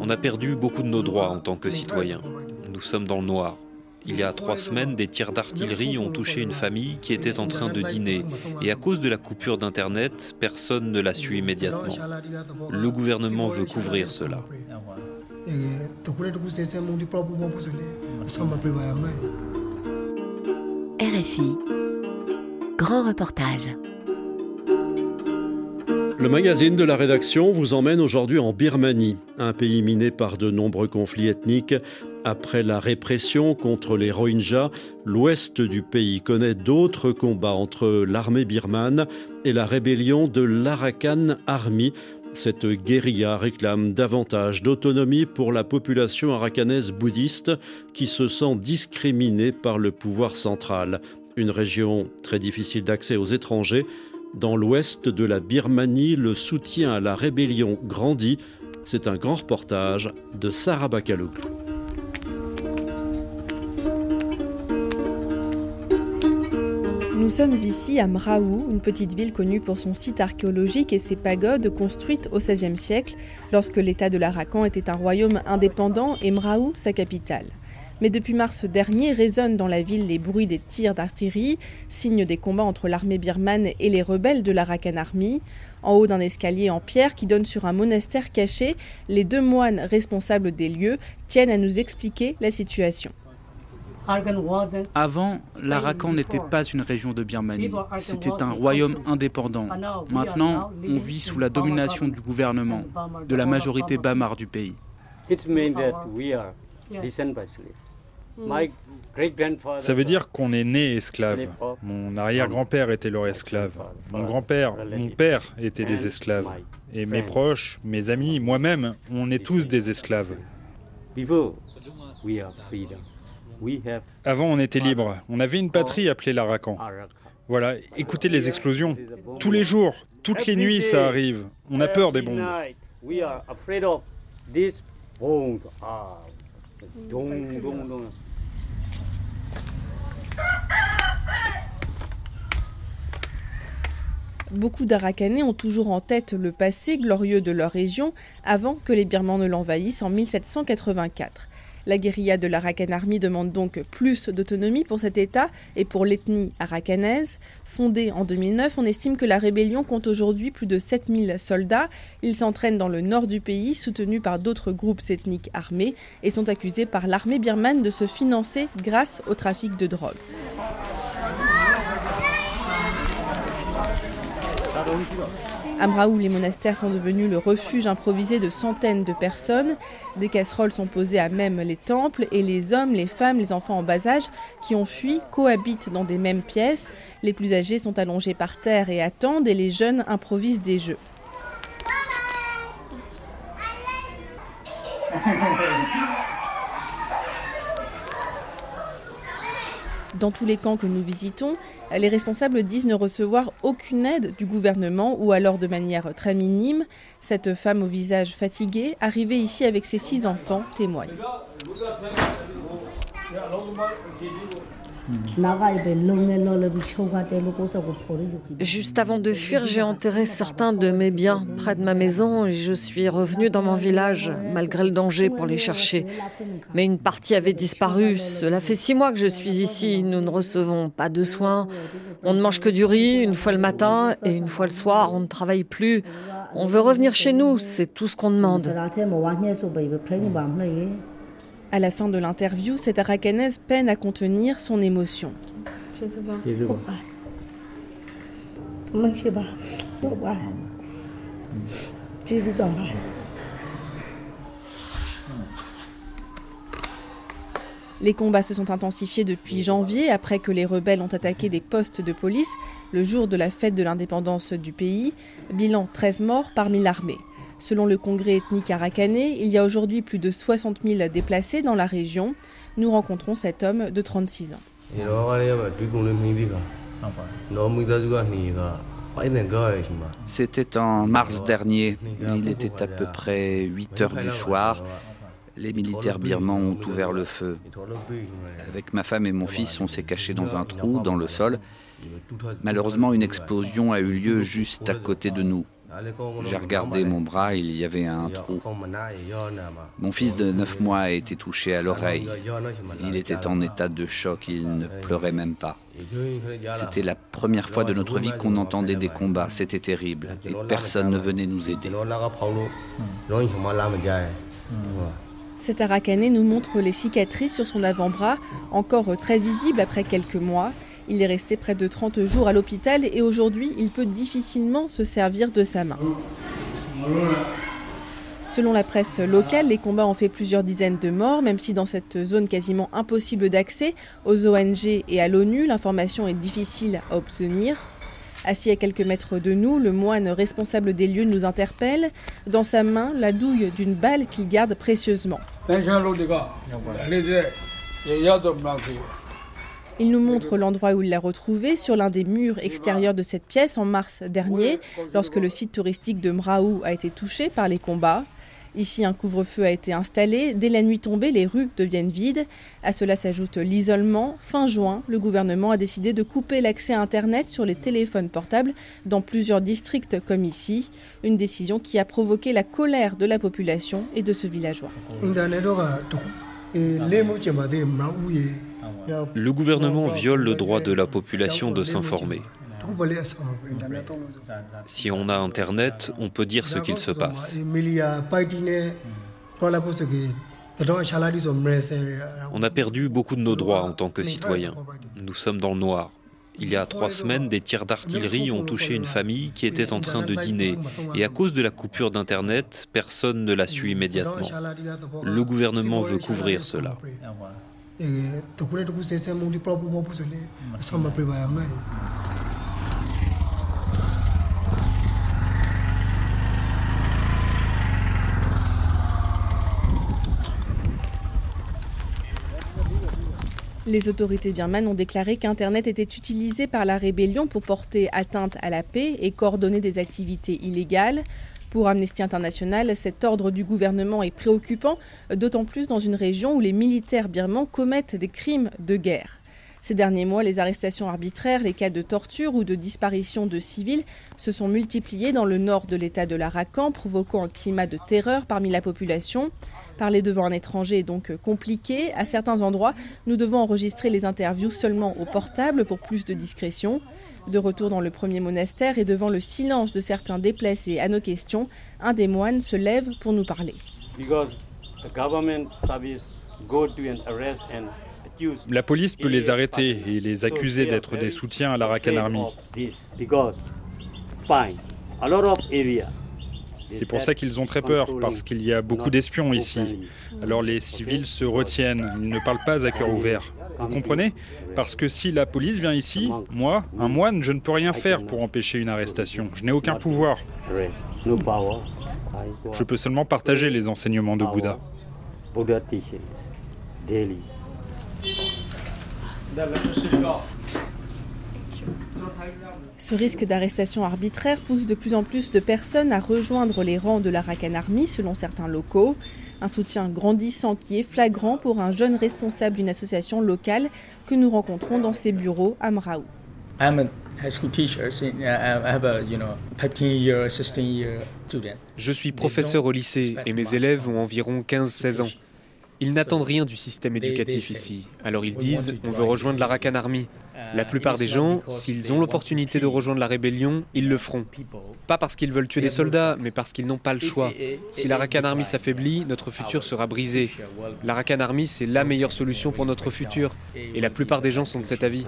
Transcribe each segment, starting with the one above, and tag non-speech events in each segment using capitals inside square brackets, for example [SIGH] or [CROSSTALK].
On a perdu beaucoup de nos droits en tant que citoyens. Nous sommes dans le noir. Il y a trois semaines, des tirs d'artillerie ont touché une famille qui était en train de dîner. Et à cause de la coupure d'Internet, personne ne l'a su immédiatement. Le gouvernement veut couvrir cela. RFI, grand reportage. Le magazine de la rédaction vous emmène aujourd'hui en Birmanie, un pays miné par de nombreux conflits ethniques. Après la répression contre les Rohingyas, l'ouest du pays connaît d'autres combats entre l'armée birmane et la rébellion de l'Arakan Army. Cette guérilla réclame davantage d'autonomie pour la population arakanaise bouddhiste qui se sent discriminée par le pouvoir central. Une région très difficile d'accès aux étrangers dans l'ouest de la Birmanie, le soutien à la rébellion grandit. C'est un grand reportage de Sarah Bakalou. Nous sommes ici à Mraou, une petite ville connue pour son site archéologique et ses pagodes construites au XVIe siècle, lorsque l'État de l'Arakan était un royaume indépendant et Mraou sa capitale. Mais depuis mars dernier résonnent dans la ville les bruits des tirs d'artillerie, signe des combats entre l'armée birmane et les rebelles de l'Arakan Army. En haut d'un escalier en pierre qui donne sur un monastère caché, les deux moines responsables des lieux tiennent à nous expliquer la situation. Avant, l'Arakan n'était pas une région de Birmanie, c'était un royaume indépendant. Maintenant, on vit sous la domination du gouvernement, de la majorité bamar du pays. Ça veut dire qu'on est né esclave. Mon arrière-grand-père était leur esclave. Mon grand-père, mon père étaient des esclaves. Et mes proches, mes amis, moi-même, on est tous des esclaves. Avant, on était libre. On avait une patrie appelée l'Arakan. Voilà, écoutez les explosions. Tous les jours, toutes les nuits, ça arrive. On a peur des bombes. Beaucoup d'Arakanais ont toujours en tête le passé glorieux de leur région avant que les Birmans ne l'envahissent en 1784. La guérilla de l'Arakan Army demande donc plus d'autonomie pour cet État et pour l'ethnie arakanaise. Fondée en 2009, on estime que la rébellion compte aujourd'hui plus de 7000 soldats. Ils s'entraînent dans le nord du pays, soutenus par d'autres groupes ethniques armés, et sont accusés par l'armée birmane de se financer grâce au trafic de drogue. À Mraou, les monastères sont devenus le refuge improvisé de centaines de personnes. Des casseroles sont posées à même les temples et les hommes, les femmes, les enfants en bas âge qui ont fui cohabitent dans des mêmes pièces. Les plus âgés sont allongés par terre et attendent et les jeunes improvisent des jeux. [LAUGHS] Dans tous les camps que nous visitons, les responsables disent ne recevoir aucune aide du gouvernement ou alors de manière très minime. Cette femme au visage fatigué, arrivée ici avec ses six enfants, témoigne. Juste avant de fuir, j'ai enterré certains de mes biens près de ma maison et je suis revenu dans mon village malgré le danger pour les chercher. Mais une partie avait disparu. Cela fait six mois que je suis ici. Nous ne recevons pas de soins. On ne mange que du riz une fois le matin et une fois le soir. On ne travaille plus. On veut revenir chez nous. C'est tout ce qu'on demande. À la fin de l'interview, cette aracanaise peine à contenir son émotion. Les combats se sont intensifiés depuis janvier après que les rebelles ont attaqué des postes de police le jour de la fête de l'indépendance du pays. Bilan 13 morts parmi l'armée. Selon le congrès ethnique arakanais, il y a aujourd'hui plus de 60 000 déplacés dans la région. Nous rencontrons cet homme de 36 ans. C'était en mars dernier. Il était à peu près 8 heures du soir. Les militaires birmans ont ouvert le feu. Avec ma femme et mon fils, on s'est caché dans un trou dans le sol. Malheureusement, une explosion a eu lieu juste à côté de nous. J'ai regardé mon bras, il y avait un trou. Mon fils de 9 mois a été touché à l'oreille. Il était en état de choc, il ne pleurait même pas. C'était la première fois de notre vie qu'on entendait des combats, c'était terrible, et personne ne venait nous aider. Cet Arakané nous montre les cicatrices sur son avant-bras, encore très visibles après quelques mois. Il est resté près de 30 jours à l'hôpital et aujourd'hui, il peut difficilement se servir de sa main. Selon la presse locale, les combats ont fait plusieurs dizaines de morts, même si dans cette zone quasiment impossible d'accès aux ONG et à l'ONU, l'information est difficile à obtenir. Assis à quelques mètres de nous, le moine responsable des lieux nous interpelle. Dans sa main, la douille d'une balle qu'il garde précieusement. Il nous montre l'endroit où il l'a retrouvé, sur l'un des murs extérieurs de cette pièce en mars dernier, lorsque le site touristique de Mraou a été touché par les combats. Ici, un couvre-feu a été installé. Dès la nuit tombée, les rues deviennent vides. À cela s'ajoute l'isolement. Fin juin, le gouvernement a décidé de couper l'accès à Internet sur les téléphones portables dans plusieurs districts comme ici. Une décision qui a provoqué la colère de la population et de ce villageois. Le gouvernement viole le droit de la population de s'informer. Si on a Internet, on peut dire ce qu'il se passe. On a perdu beaucoup de nos droits en tant que citoyens. Nous sommes dans le noir. Il y a trois semaines, des tirs d'artillerie ont touché une famille qui était en train de dîner. Et à cause de la coupure d'Internet, personne ne l'a su immédiatement. Le gouvernement veut couvrir cela. Les autorités birmanes ont déclaré qu'Internet était utilisé par la rébellion pour porter atteinte à la paix et coordonner des activités illégales. Pour Amnesty International, cet ordre du gouvernement est préoccupant, d'autant plus dans une région où les militaires birmans commettent des crimes de guerre. Ces derniers mois, les arrestations arbitraires, les cas de torture ou de disparition de civils se sont multipliés dans le nord de l'État de l'Arakan, provoquant un climat de terreur parmi la population. Parler devant un étranger est donc compliqué. À certains endroits, nous devons enregistrer les interviews seulement au portable pour plus de discrétion. De retour dans le premier monastère et devant le silence de certains déplacés à nos questions, un des moines se lève pour nous parler. La police peut les arrêter et les accuser d'être des soutiens à l'Arakan Army. C'est pour ça qu'ils ont très peur, parce qu'il y a beaucoup d'espions ici. Alors les civils se retiennent, ils ne parlent pas à cœur ouvert. Vous comprenez Parce que si la police vient ici, moi, un moine, je ne peux rien faire pour empêcher une arrestation. Je n'ai aucun pouvoir. Je peux seulement partager les enseignements de Bouddha. Ce risque d'arrestation arbitraire pousse de plus en plus de personnes à rejoindre les rangs de l'Arakan Army, selon certains locaux. Un soutien grandissant qui est flagrant pour un jeune responsable d'une association locale que nous rencontrons dans ses bureaux à Mraou. Je suis professeur au lycée et mes élèves ont environ 15-16 ans. Ils n'attendent rien du système éducatif ici. Alors ils disent on veut rejoindre l'Arakan Army. La plupart des gens, s'ils ont l'opportunité de rejoindre la rébellion, ils le feront. Pas parce qu'ils veulent tuer des soldats, mais parce qu'ils n'ont pas le choix. Si l'Arakan Army s'affaiblit, notre futur sera brisé. L'Arakan Army, c'est la meilleure solution pour notre futur. Et la plupart des gens sont de cet avis.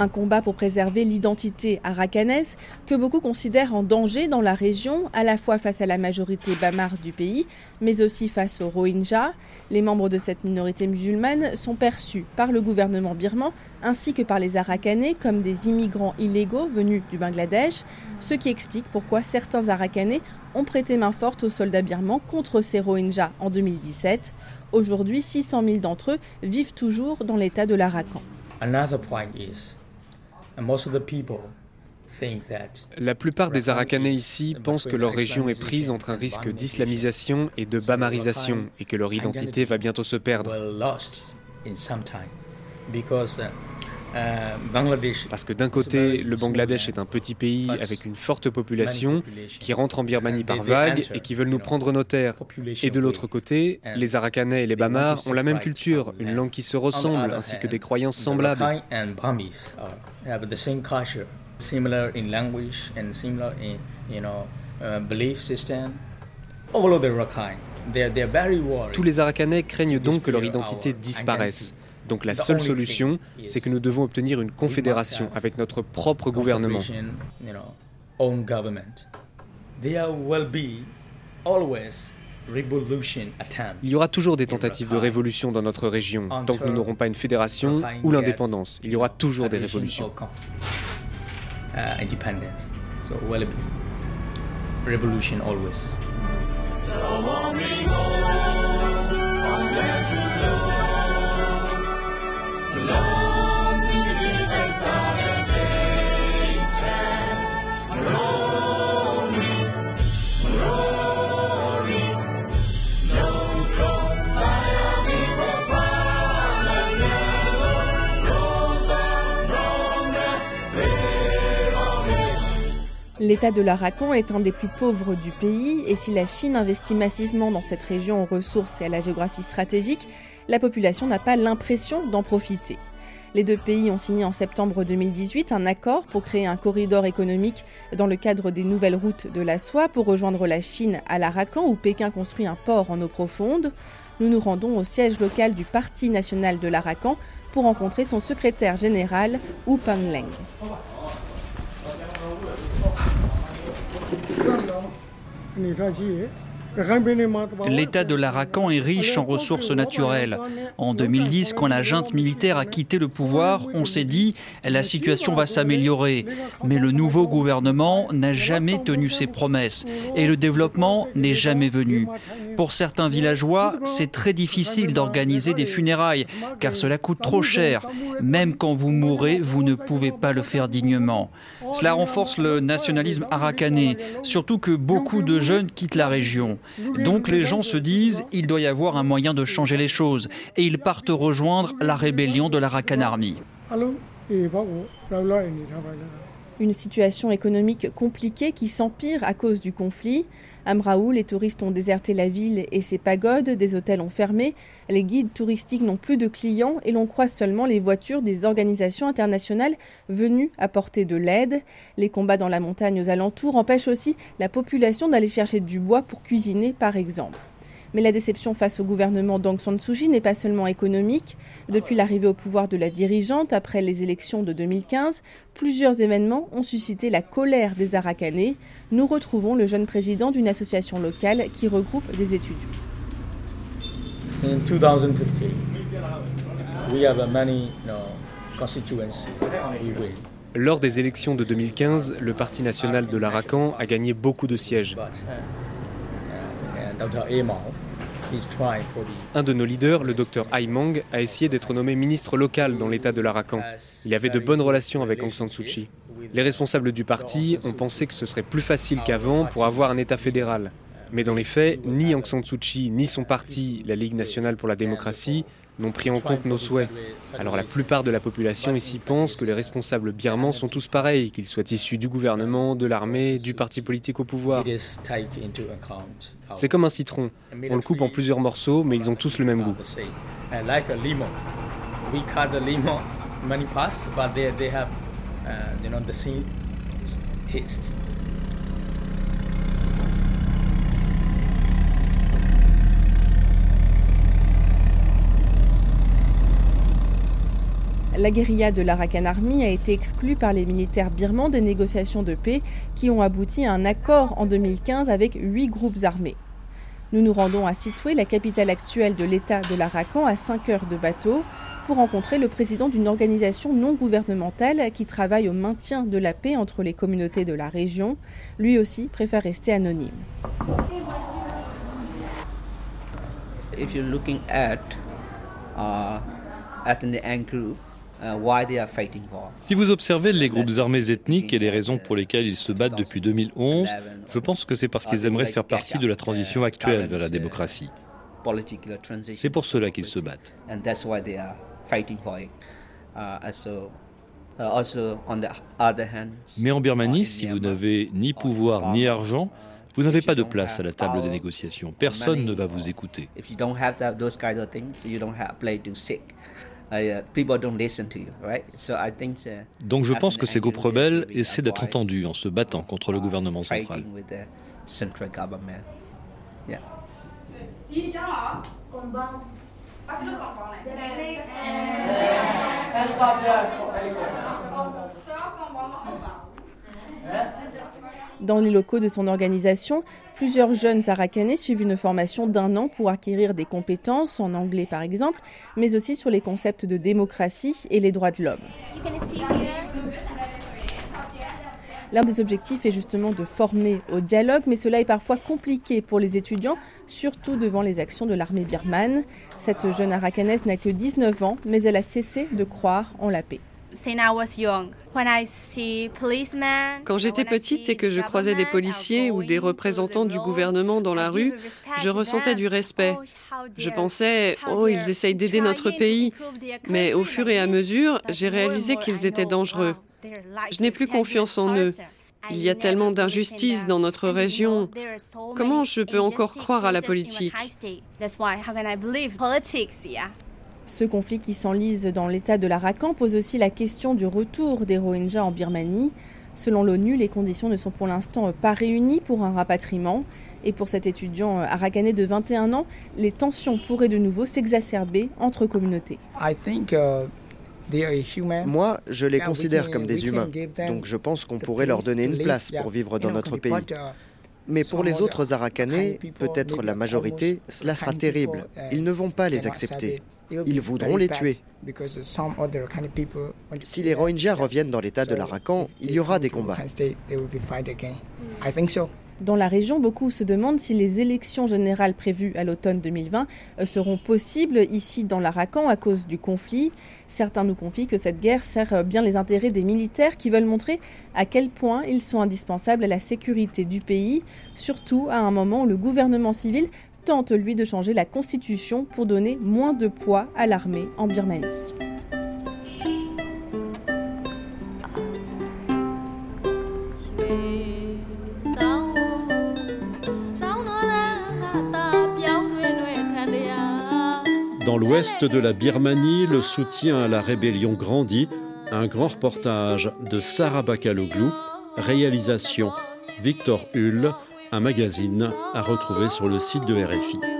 Un combat pour préserver l'identité arakanaise que beaucoup considèrent en danger dans la région, à la fois face à la majorité bamar du pays, mais aussi face aux Rohingyas. Les membres de cette minorité musulmane sont perçus par le gouvernement birman ainsi que par les Arakanais comme des immigrants illégaux venus du Bangladesh, ce qui explique pourquoi certains Arakanais ont prêté main forte aux soldats birmans contre ces Rohingyas en 2017. Aujourd'hui, 600 000 d'entre eux vivent toujours dans l'état de l'Arakan. La plupart des Arakanais ici pensent que leur région est prise entre un risque d'islamisation et de bamarisation et que leur identité va bientôt se perdre. Parce que d'un côté, le Bangladesh est un petit pays avec une forte population qui rentre en Birmanie par vagues et qui veulent nous prendre nos terres. Et de l'autre côté, les Arakanais et les Bamars ont la même culture, une langue qui se ressemble ainsi que des croyances semblables. Tous les Arakanais craignent donc que leur identité disparaisse. Donc la seule solution, c'est que nous devons obtenir une confédération avec notre propre gouvernement. Il y aura toujours des tentatives de révolution dans notre région, tant que nous n'aurons pas une fédération ou l'indépendance. Il y aura toujours des révolutions. L'État de l'Arakan est un des plus pauvres du pays et si la Chine investit massivement dans cette région aux ressources et à la géographie stratégique, la population n'a pas l'impression d'en profiter. Les deux pays ont signé en septembre 2018 un accord pour créer un corridor économique dans le cadre des nouvelles routes de la soie pour rejoindre la Chine à l'Arakan où Pékin construit un port en eau profonde. Nous nous rendons au siège local du Parti national de l'Arakan pour rencontrer son secrétaire général, Wu Pangleng. L'État de l'Arakan est riche en ressources naturelles. En 2010, quand la junte militaire a quitté le pouvoir, on s'est dit la situation va s'améliorer. Mais le nouveau gouvernement n'a jamais tenu ses promesses et le développement n'est jamais venu. Pour certains villageois, c'est très difficile d'organiser des funérailles car cela coûte trop cher. Même quand vous mourrez, vous ne pouvez pas le faire dignement. Cela renforce le nationalisme arakanais, surtout que beaucoup de jeunes quittent la région. Donc les gens se disent il doit y avoir un moyen de changer les choses et ils partent rejoindre la rébellion de l'Arakan Army. Une situation économique compliquée qui s'empire à cause du conflit. À Mraou, les touristes ont déserté la ville et ses pagodes, des hôtels ont fermé, les guides touristiques n'ont plus de clients et l'on croise seulement les voitures des organisations internationales venues apporter de l'aide. Les combats dans la montagne aux alentours empêchent aussi la population d'aller chercher du bois pour cuisiner par exemple. Mais la déception face au gouvernement d'Aung San Suu Kyi n'est pas seulement économique. Depuis l'arrivée au pouvoir de la dirigeante après les élections de 2015, plusieurs événements ont suscité la colère des Arakanais. Nous retrouvons le jeune président d'une association locale qui regroupe des étudiants. Lors des élections de 2015, le Parti national de l'Arakan a gagné beaucoup de sièges. Un de nos leaders, le docteur Aimang, a essayé d'être nommé ministre local dans l'État de l'Arakan. Il avait de bonnes relations avec Aung San Suu Kyi. Les responsables du parti ont pensé que ce serait plus facile qu'avant pour avoir un État fédéral. Mais dans les faits, ni Aung San Suu Kyi, ni son parti, la Ligue nationale pour la démocratie, n'ont pris en compte nos souhaits. Alors la plupart de la population ici pense que les responsables birmans sont tous pareils, qu'ils soient issus du gouvernement, de l'armée, du parti politique au pouvoir. C'est comme un citron. On le coupe en plusieurs morceaux, mais ils ont tous le même goût. La guérilla de l'Arakan Army a été exclue par les militaires birmans des négociations de paix qui ont abouti à un accord en 2015 avec huit groupes armés. Nous nous rendons à Sitwe, la capitale actuelle de l'État de l'Arakan, à 5 heures de bateau, pour rencontrer le président d'une organisation non gouvernementale qui travaille au maintien de la paix entre les communautés de la région. Lui aussi préfère rester anonyme. Si vous observez les groupes armés ethniques et les raisons pour lesquelles ils se battent depuis 2011, je pense que c'est parce qu'ils aimeraient faire partie de la transition actuelle vers la démocratie. C'est pour cela qu'ils se battent. Mais en Birmanie, si vous n'avez ni pouvoir ni argent, vous n'avez pas de place à la table des négociations. Personne ne va vous écouter. Donc je pense que ces groupes rebelles essaient d'être entendus en se battant contre le gouvernement central. Dans les locaux de son organisation, plusieurs jeunes Arakanais suivent une formation d'un an pour acquérir des compétences, en anglais par exemple, mais aussi sur les concepts de démocratie et les droits de l'homme. L'un des objectifs est justement de former au dialogue, mais cela est parfois compliqué pour les étudiants, surtout devant les actions de l'armée birmane. Cette jeune Arakanaise n'a que 19 ans, mais elle a cessé de croire en la paix. Quand j'étais petite et que je croisais des policiers ou des représentants du gouvernement dans la rue, je ressentais du respect. Je pensais, oh, ils essayent d'aider notre pays. Mais au fur et à mesure, j'ai réalisé qu'ils étaient dangereux. Je n'ai plus confiance en eux. Il y a tellement d'injustices dans notre région. Comment je peux encore croire à la politique? Ce conflit qui s'enlise dans l'état de l'Arakan pose aussi la question du retour des Rohingyas en Birmanie. Selon l'ONU, les conditions ne sont pour l'instant pas réunies pour un rapatriement. Et pour cet étudiant arakanais de 21 ans, les tensions pourraient de nouveau s'exacerber entre communautés. Uh, Moi, je les considère comme des humains, donc je pense qu'on pourrait leur donner une place pour vivre dans notre pays. Uh, Mais pour les autres Arakanais, peut-être la majorité, cela sera terrible. Uh, Ils ne vont pas les accepter. Ils voudront les tuer. Si les Rohingyas reviennent dans l'état de l'Arakan, il y aura des combats. Dans la région, beaucoup se demandent si les élections générales prévues à l'automne 2020 euh, seront possibles ici dans l'Arakan à cause du conflit. Certains nous confient que cette guerre sert bien les intérêts des militaires qui veulent montrer à quel point ils sont indispensables à la sécurité du pays, surtout à un moment où le gouvernement civil tente lui de changer la constitution pour donner moins de poids à l'armée en Birmanie. Dans l'ouest de la Birmanie, le soutien à la rébellion grandit. Un grand reportage de Sarah Bakaloglu, réalisation Victor Hull, un magazine à retrouver sur le site de RFI.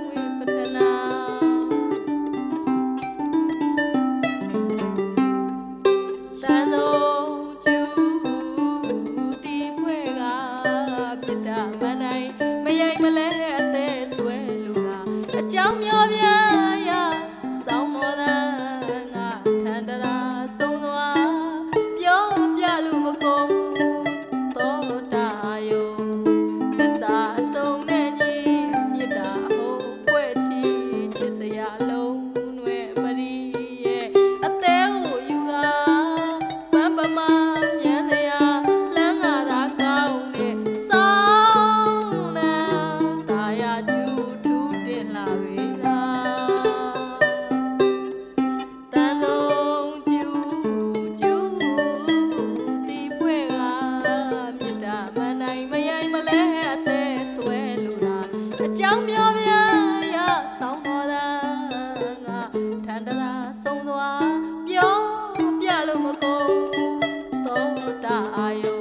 ရာဆုံးသွားပြောပြလို့မကုန်သောတာအာယု